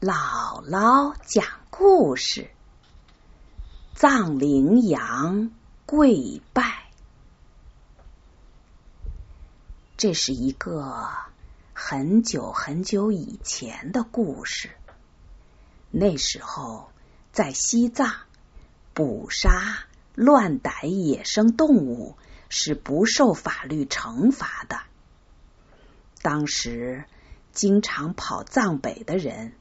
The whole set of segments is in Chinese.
姥姥讲故事：藏羚羊跪拜。这是一个很久很久以前的故事。那时候，在西藏，捕杀、乱逮野生动物是不受法律惩罚的。当时，经常跑藏北的人。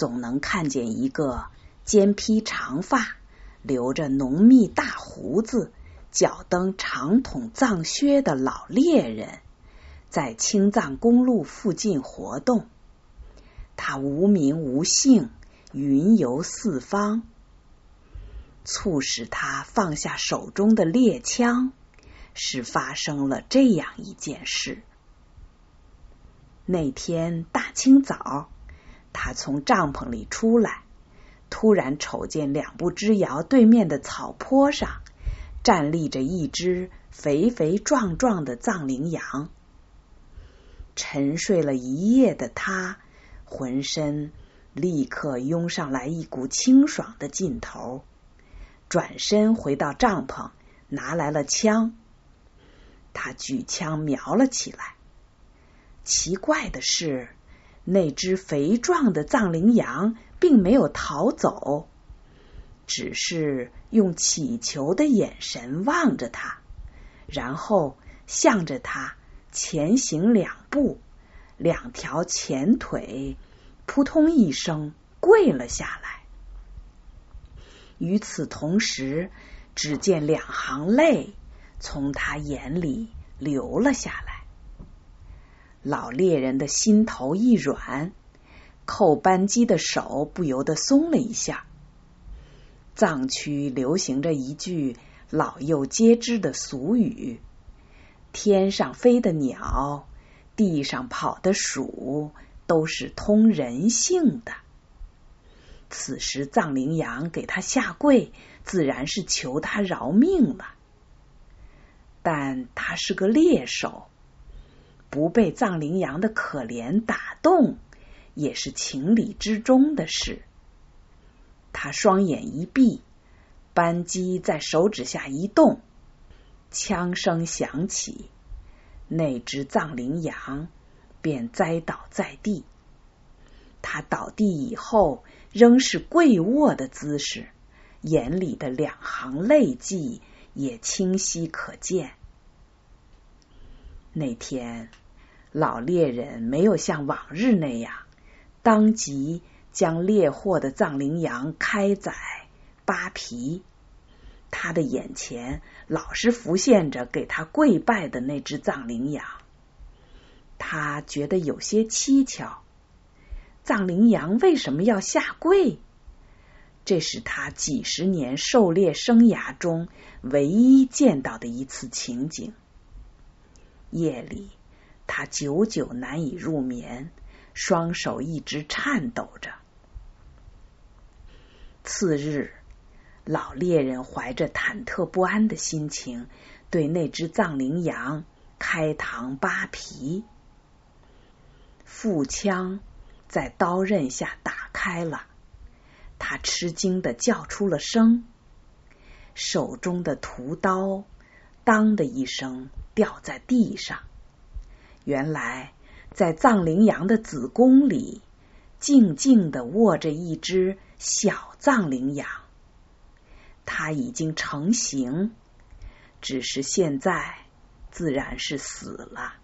总能看见一个肩披长发、留着浓密大胡子、脚蹬长筒藏靴的老猎人，在青藏公路附近活动。他无名无姓，云游四方。促使他放下手中的猎枪，是发生了这样一件事。那天大清早。他从帐篷里出来，突然瞅见两步之遥对面的草坡上站立着一只肥肥壮壮的藏羚羊。沉睡了一夜的他，浑身立刻涌上来一股清爽的劲头，转身回到帐篷，拿来了枪。他举枪瞄了起来。奇怪的是。那只肥壮的藏羚羊并没有逃走，只是用乞求的眼神望着他，然后向着他前行两步，两条前腿扑通一声跪了下来。与此同时，只见两行泪从他眼里流了下来。老猎人的心头一软，扣扳机的手不由得松了一下。藏区流行着一句老幼皆知的俗语：“天上飞的鸟，地上跑的鼠，都是通人性的。”此时藏羚羊给他下跪，自然是求他饶命了。但他是个猎手。不被藏羚羊的可怜打动，也是情理之中的事。他双眼一闭，扳机在手指下一动，枪声响起，那只藏羚羊便栽倒在地。他倒地以后，仍是跪卧的姿势，眼里的两行泪迹也清晰可见。那天。老猎人没有像往日那样，当即将猎获的藏羚羊开宰扒皮。他的眼前老是浮现着给他跪拜的那只藏羚羊，他觉得有些蹊跷。藏羚羊为什么要下跪？这是他几十年狩猎生涯中唯一见到的一次情景。夜里。他久久难以入眠，双手一直颤抖着。次日，老猎人怀着忐忑不安的心情，对那只藏羚羊开膛扒皮。腹腔在刀刃下打开了，他吃惊的叫出了声，手中的屠刀“当”的一声掉在地上。原来，在藏羚羊的子宫里，静静的卧着一只小藏羚羊。它已经成型，只是现在自然是死了。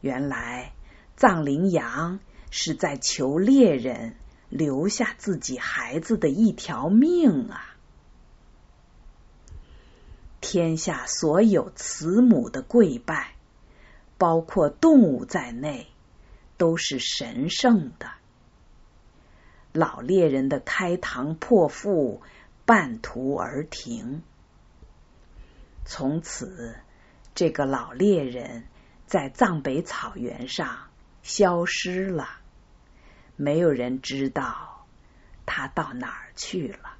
原来，藏羚羊是在求猎人留下自己孩子的一条命啊！天下所有慈母的跪拜。包括动物在内，都是神圣的。老猎人的开膛破腹半途而停，从此这个老猎人在藏北草原上消失了，没有人知道他到哪儿去了。